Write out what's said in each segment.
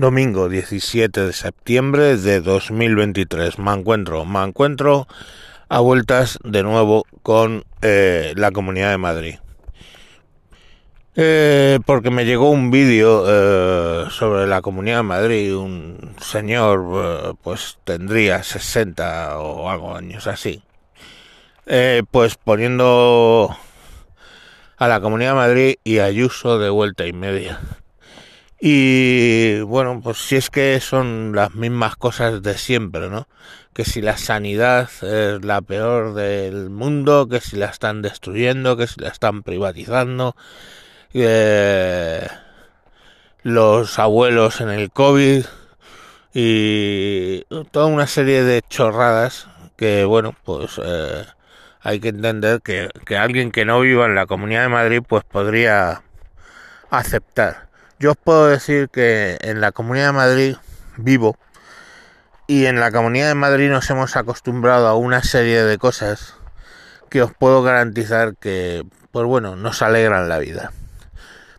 Domingo 17 de septiembre de 2023. Me encuentro, me encuentro a vueltas de nuevo con eh, la Comunidad de Madrid. Eh, porque me llegó un vídeo eh, sobre la Comunidad de Madrid, un señor pues tendría 60 o algo años así, pues poniendo a la Comunidad de Madrid y Ayuso de vuelta y media. Y bueno, pues si es que son las mismas cosas de siempre, ¿no? Que si la sanidad es la peor del mundo, que si la están destruyendo, que si la están privatizando, los abuelos en el COVID y toda una serie de chorradas que, bueno, pues eh, hay que entender que, que alguien que no viva en la Comunidad de Madrid pues podría aceptar yo os puedo decir que en la Comunidad de Madrid vivo y en la Comunidad de Madrid nos hemos acostumbrado a una serie de cosas que os puedo garantizar que, pues bueno, nos alegran la vida.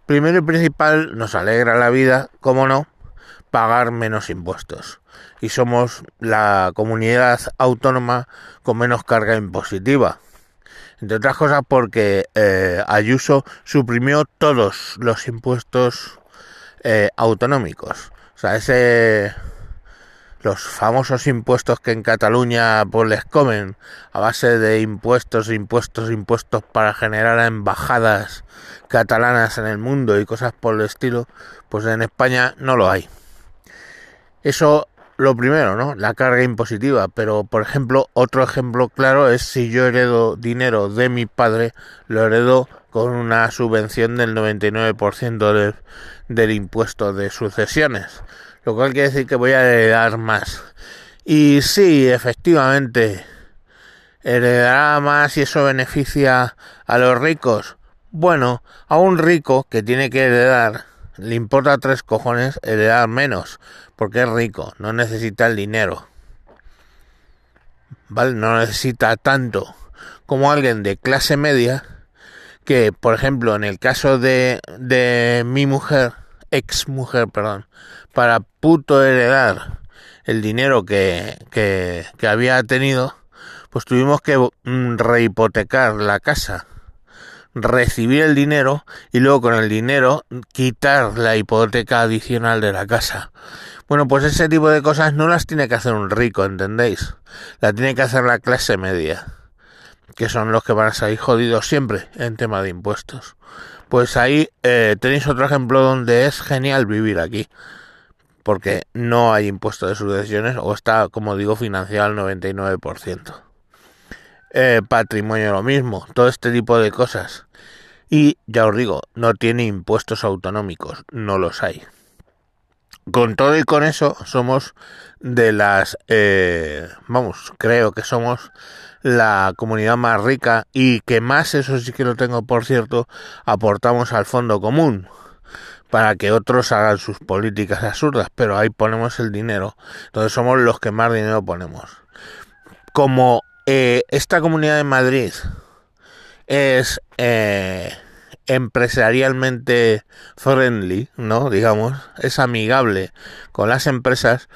Primero y principal, nos alegra la vida, como no, pagar menos impuestos. Y somos la comunidad autónoma con menos carga impositiva entre otras cosas porque eh, Ayuso suprimió todos los impuestos eh, autonómicos. O sea, ese los famosos impuestos que en Cataluña pues les comen a base de impuestos, impuestos, impuestos para generar embajadas catalanas en el mundo y cosas por el estilo, pues en España no lo hay. Eso lo primero, ¿no? La carga impositiva, pero por ejemplo, otro ejemplo claro es si yo heredo dinero de mi padre, lo heredo con una subvención del 99% del, del impuesto de sucesiones, lo cual quiere decir que voy a heredar más. Y sí, efectivamente, heredará más y eso beneficia a los ricos. Bueno, a un rico que tiene que heredar le importa tres cojones heredar menos, porque es rico, no necesita el dinero. ¿Vale? No necesita tanto como alguien de clase media que, por ejemplo, en el caso de, de mi mujer, ex mujer, perdón, para puto heredar el dinero que, que, que había tenido, pues tuvimos que mm, rehipotecar la casa recibir el dinero y luego con el dinero quitar la hipoteca adicional de la casa. Bueno, pues ese tipo de cosas no las tiene que hacer un rico, ¿entendéis? La tiene que hacer la clase media, que son los que van a salir jodidos siempre en tema de impuestos. Pues ahí eh, tenéis otro ejemplo donde es genial vivir aquí, porque no hay impuesto de sucesiones o está, como digo, financiado al 99%. Eh, patrimonio lo mismo, todo este tipo de cosas. Y ya os digo, no tiene impuestos autonómicos, no los hay. Con todo y con eso somos de las, eh, vamos, creo que somos la comunidad más rica y que más, eso sí que lo tengo por cierto, aportamos al fondo común para que otros hagan sus políticas absurdas, pero ahí ponemos el dinero, entonces somos los que más dinero ponemos. Como eh, esta comunidad de Madrid es eh, empresarialmente friendly, ¿no? Digamos, es amigable con las empresas,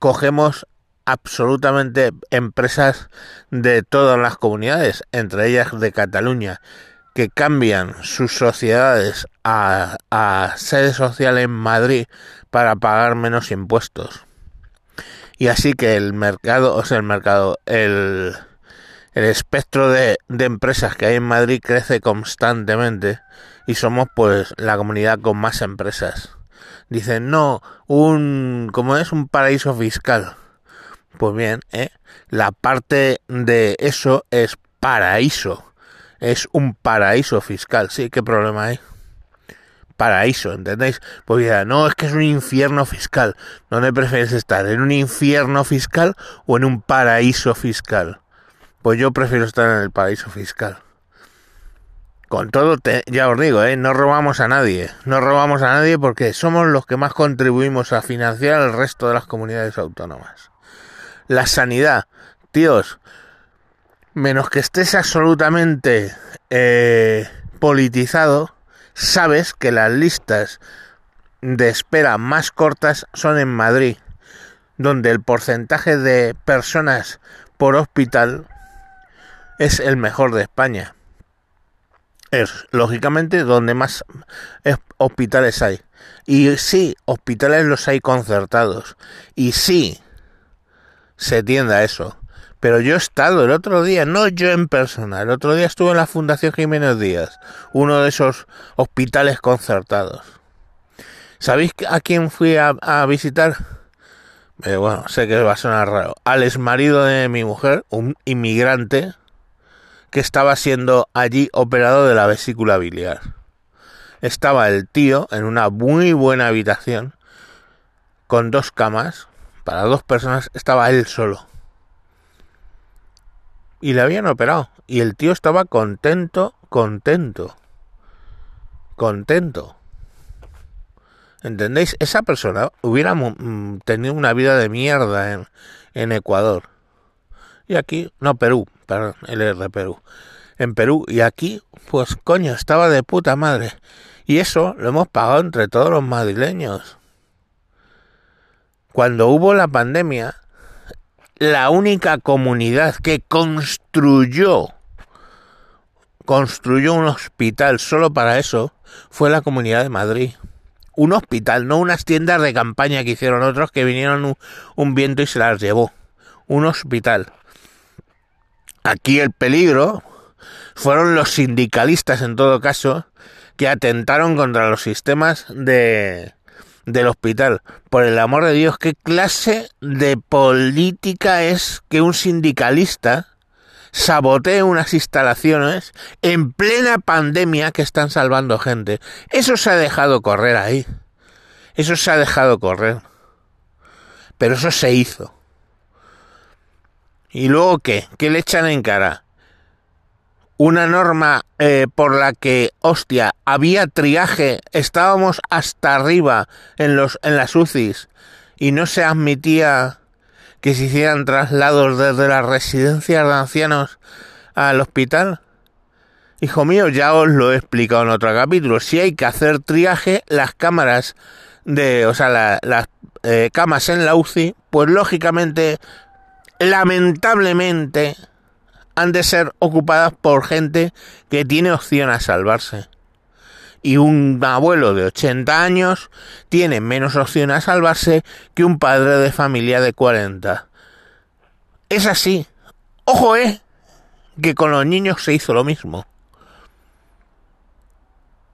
cogemos absolutamente empresas de todas las comunidades, entre ellas de Cataluña, que cambian sus sociedades a, a sede social en Madrid para pagar menos impuestos. Y así que el mercado, o sea, el mercado, el, el espectro de, empresas que hay en Madrid crece constantemente y somos pues la comunidad con más empresas. Dicen, no, un, como es un paraíso fiscal. Pues bien, ¿eh? la parte de eso es paraíso. Es un paraíso fiscal. Sí, ¿qué problema hay? Paraíso, ¿entendéis? Pues ya, no, es que es un infierno fiscal. ¿Dónde prefieres estar? ¿En un infierno fiscal o en un paraíso fiscal? Pues yo prefiero estar en el paraíso fiscal. Con todo, ya os digo, ¿eh? no robamos a nadie. No robamos a nadie porque somos los que más contribuimos a financiar el resto de las comunidades autónomas. La sanidad, tíos, menos que estés absolutamente eh, politizado, sabes que las listas de espera más cortas son en Madrid, donde el porcentaje de personas por hospital es el mejor de España. Es, lógicamente, donde más hospitales hay. Y sí, hospitales los hay concertados. Y sí, se tiende a eso. Pero yo he estado el otro día, no yo en persona, el otro día estuve en la Fundación Jiménez Díaz, uno de esos hospitales concertados. ¿Sabéis a quién fui a, visitar? Eh, bueno, sé que va a sonar raro. Al ex marido de mi mujer, un inmigrante, que estaba siendo allí operado de la vesícula biliar. Estaba el tío en una muy buena habitación, con dos camas, para dos personas, estaba él solo y le habían operado. Y el tío estaba contento, contento, contento. ¿Entendéis? Esa persona hubiera mm, tenido una vida de mierda en, en Ecuador. Y aquí, no, Perú, es de Perú. En Perú, y aquí, pues coño, estaba de puta madre. Y eso lo hemos pagado entre todos los madrileños. Cuando hubo la pandemia, la única comunidad que construyó construyó un hospital solo para eso fue la Comunidad de Madrid. Un hospital, no unas tiendas de campaña que hicieron otros que vinieron un, viento y se las llevó. Un hospital. Aquí el peligro fueron los sindicalistas en todo caso que atentaron contra los sistemas de, del hospital. Por el amor de Dios, ¿qué clase de política es que un sindicalista sabotee unas instalaciones en plena pandemia que están salvando gente? Eso se ha dejado correr ahí. Eso se ha dejado correr. Pero eso se hizo. ¿Y luego qué? ¿Qué le echan en cara? una norma eh, por la que, hostia, había triaje, estábamos hasta arriba en, los, en las UCIs y no se admitía que se hicieran traslados desde las residencias de ancianos al hospital. Hijo mío, ya os lo he explicado en otro capítulo. Si hay que hacer triaje, las cámaras de, o sea, las eh, camas en la UCI, pues lógicamente, lamentablemente, han de ser ocupadas por gente que tiene opción a salvarse. Y un abuelo de 80 años tiene menos opción a salvarse que un padre de familia de 40. Es así. Ojo, eh, que con los niños se hizo lo mismo.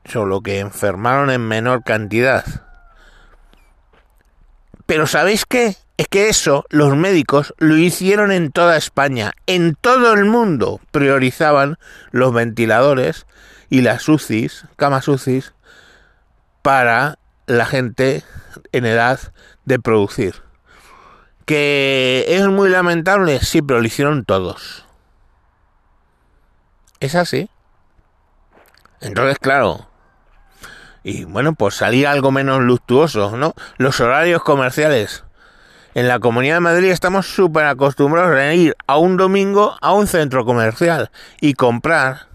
Solo que enfermaron en menor cantidad. Pero ¿sabéis qué? Es que eso los médicos lo hicieron en toda España, en todo el mundo priorizaban los ventiladores y las UCIs, camas UCIs, para la gente en edad de producir. Que es muy lamentable, sí, pero lo hicieron todos. Es así. Entonces, claro, y bueno, pues salir algo menos luctuoso, ¿no? Los horarios comerciales en la Comunidad de Madrid estamos súper acostumbrados a ir a un domingo a un centro comercial y comprar.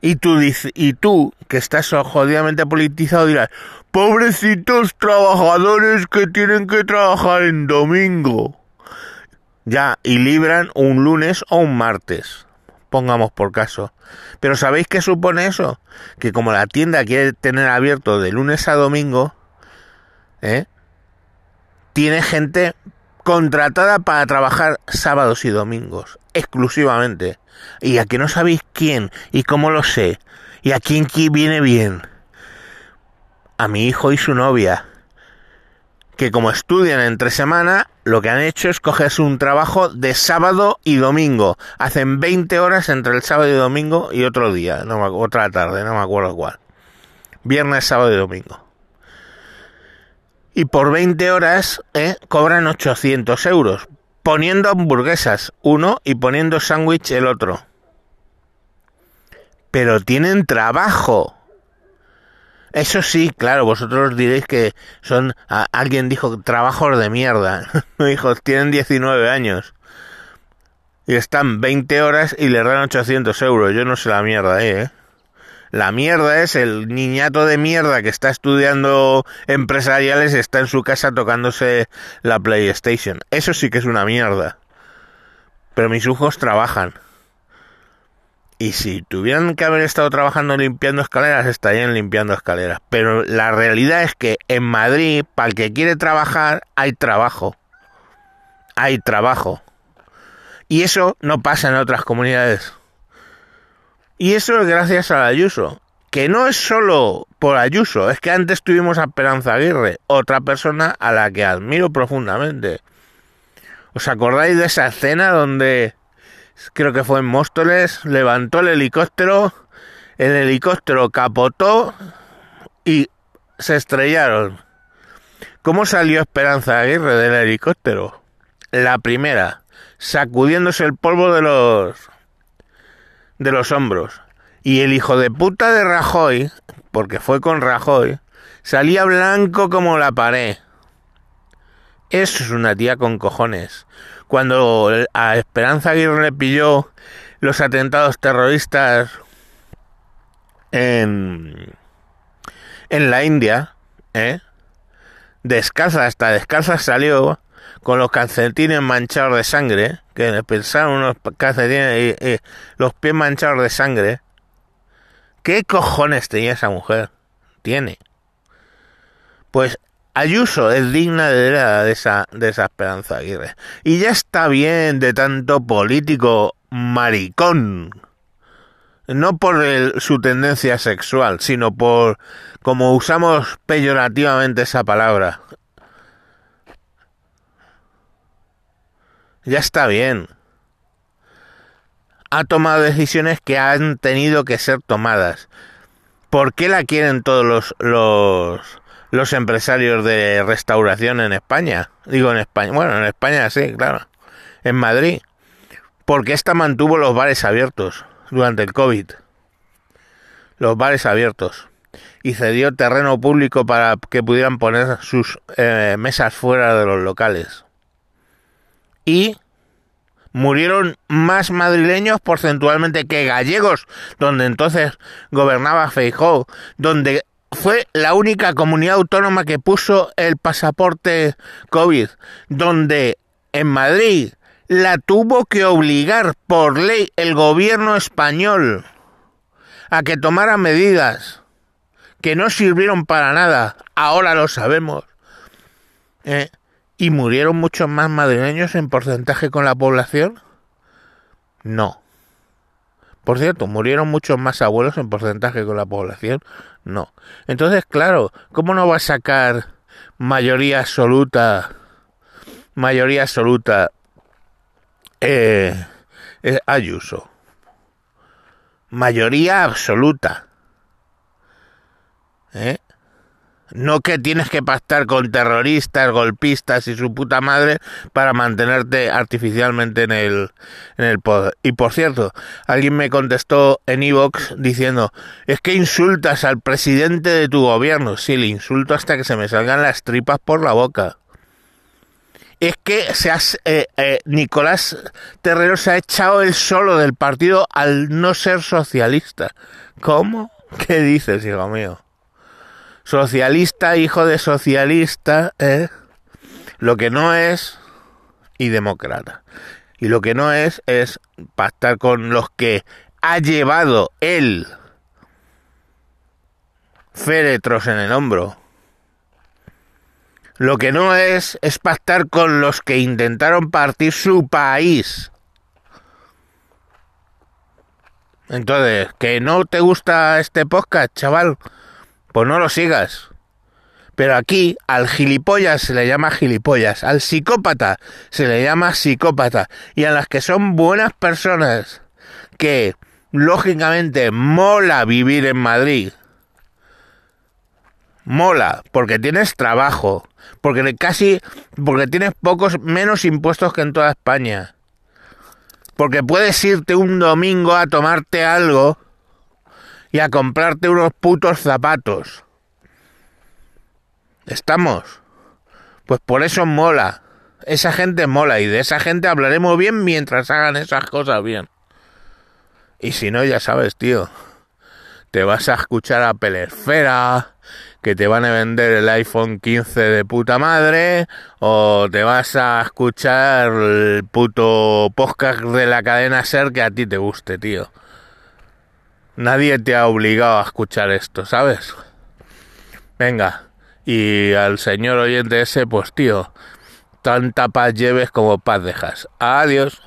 Y tú, y tú que estás jodidamente politizado, dirás, pobrecitos trabajadores que tienen que trabajar en domingo. Ya, y libran un lunes o un martes, pongamos por caso. Pero ¿sabéis qué supone eso? Que como la tienda quiere tener abierto de lunes a domingo, ¿eh? Tiene gente contratada para trabajar sábados y domingos, exclusivamente. Y a que no sabéis quién y cómo lo sé, y a quién viene bien. A mi hijo y su novia, que como estudian entre semana, lo que han hecho es cogerse un trabajo de sábado y domingo. Hacen 20 horas entre el sábado y domingo y otro día, no otra tarde, no me acuerdo cuál. Viernes, sábado y domingo y por 20 horas eh, cobran 800 euros, poniendo hamburguesas uno y poniendo sándwich el otro. Pero tienen trabajo. Eso sí, claro, vosotros diréis que son, alguien dijo, trabajos de mierda. Hijos, tienen 19 años. Y están 20 horas y les dan 800 euros. Yo no sé la mierda, ¿eh? La mierda es el niñato de mierda que está estudiando empresariales está en su casa tocándose la PlayStation. Eso sí que es una mierda. Pero mis hijos trabajan. Y si tuvieran que haber estado trabajando limpiando escaleras, estarían limpiando escaleras. Pero la realidad es que en Madrid, para el que quiere trabajar, hay trabajo. Hay trabajo. Y eso no pasa en otras comunidades. Y eso es gracias a Ayuso. Que no es solo por Ayuso, es que antes tuvimos a Esperanza Aguirre, otra persona a la que admiro profundamente. ¿Os acordáis de esa escena donde creo que fue en Móstoles, levantó el helicóptero, el helicóptero capotó y se estrellaron. ¿Cómo salió Esperanza Aguirre del helicóptero? La primera, sacudiéndose el polvo de los de los hombros. Y el hijo de puta de Rajoy, porque fue con Rajoy, salía blanco como la pared. Eso es una tía con cojones cuando a Esperanza Aguirre le pilló los atentados terroristas en, en la India, ¿eh? descalza, hasta descalza salió con los calcetines manchados de sangre, que pensaron unos calcetines y, y los pies manchados de sangre. ¿Qué cojones tenía esa mujer? Tiene. Pues Ayuso es digna de, esa, de esa Esperanza Aguirre. Y ya está bien de tanto político maricón. No por su tendencia sexual, sino por como usamos peyorativamente esa palabra. Ya está bien. Ha tomado decisiones que han tenido que ser tomadas. ¿Por qué la quieren todos los, los los empresarios de restauración en España. Digo en España, bueno, en España sí, claro. En Madrid. Porque esta mantuvo los bares abiertos durante el COVID. Los bares abiertos. Y cedió terreno público para que pudieran poner sus eh, mesas fuera de los locales. Y murieron más madrileños porcentualmente que gallegos, donde entonces gobernaba Feijóo, donde fue la única comunidad autónoma que puso el pasaporte COVID, donde en Madrid la tuvo que obligar por ley el gobierno español a que tomara medidas que no sirvieron para nada, ahora lo sabemos. ¿eh? ¿Y murieron muchos más madrileños en porcentaje con la población? No. Por cierto, ¿murieron muchos más abuelos en porcentaje con la población? No. Entonces, claro, ¿cómo no va a sacar mayoría absoluta, mayoría absoluta eh, eh Ayuso? Mayoría absoluta. ¿Eh? No que tienes que pactar con terroristas, golpistas y su puta madre para mantenerte artificialmente en el, en el poder. Y por cierto, alguien me contestó en Evox diciendo, es que insultas al presidente de tu gobierno. Sí, le insulto hasta que se me salgan las tripas por la boca. Es que se has, eh, eh, Nicolás Terrero se ha echado el solo del partido al no ser socialista. ¿Cómo? ¿Qué dices, hijo mío? Socialista, hijo de socialista, ¿eh? lo que no es, y demócrata. Y lo que no es, es pactar con los que ha llevado él féretros en el hombro. Lo que no es, es pactar con los que intentaron partir su país. Entonces, ¿que no te gusta este podcast, chaval? Pues no lo sigas. Pero aquí al gilipollas se le llama gilipollas, al psicópata se le llama psicópata y a las que son buenas personas que lógicamente mola vivir en Madrid. Mola porque tienes trabajo, porque casi porque tienes pocos menos impuestos que en toda España. Porque puedes irte un domingo a tomarte algo y a comprarte unos putos zapatos. ¿Estamos? Pues por eso mola. Esa gente mola y de esa gente hablaremos bien mientras hagan esas cosas bien. Y si no, ya sabes, tío. te vas a escuchar a Pelesfera, que te van a vender el iPhone 15 de puta madre, o te vas a escuchar el puto podcast de la cadena Ser que a ti te guste, tío. Nadie te ha obligado a escuchar esto, ¿sabes? Venga, y al señor oyente ese, pues tío, tanta paz lleves como paz dejas. Adiós.